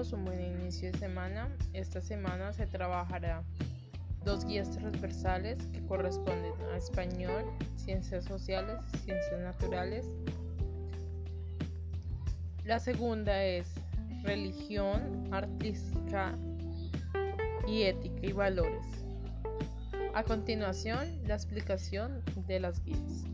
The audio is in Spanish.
un buen inicio de semana. esta semana se trabajará dos guías transversales que corresponden a español, ciencias sociales, ciencias naturales. La segunda es religión, artística y ética y valores. A continuación, la explicación de las guías.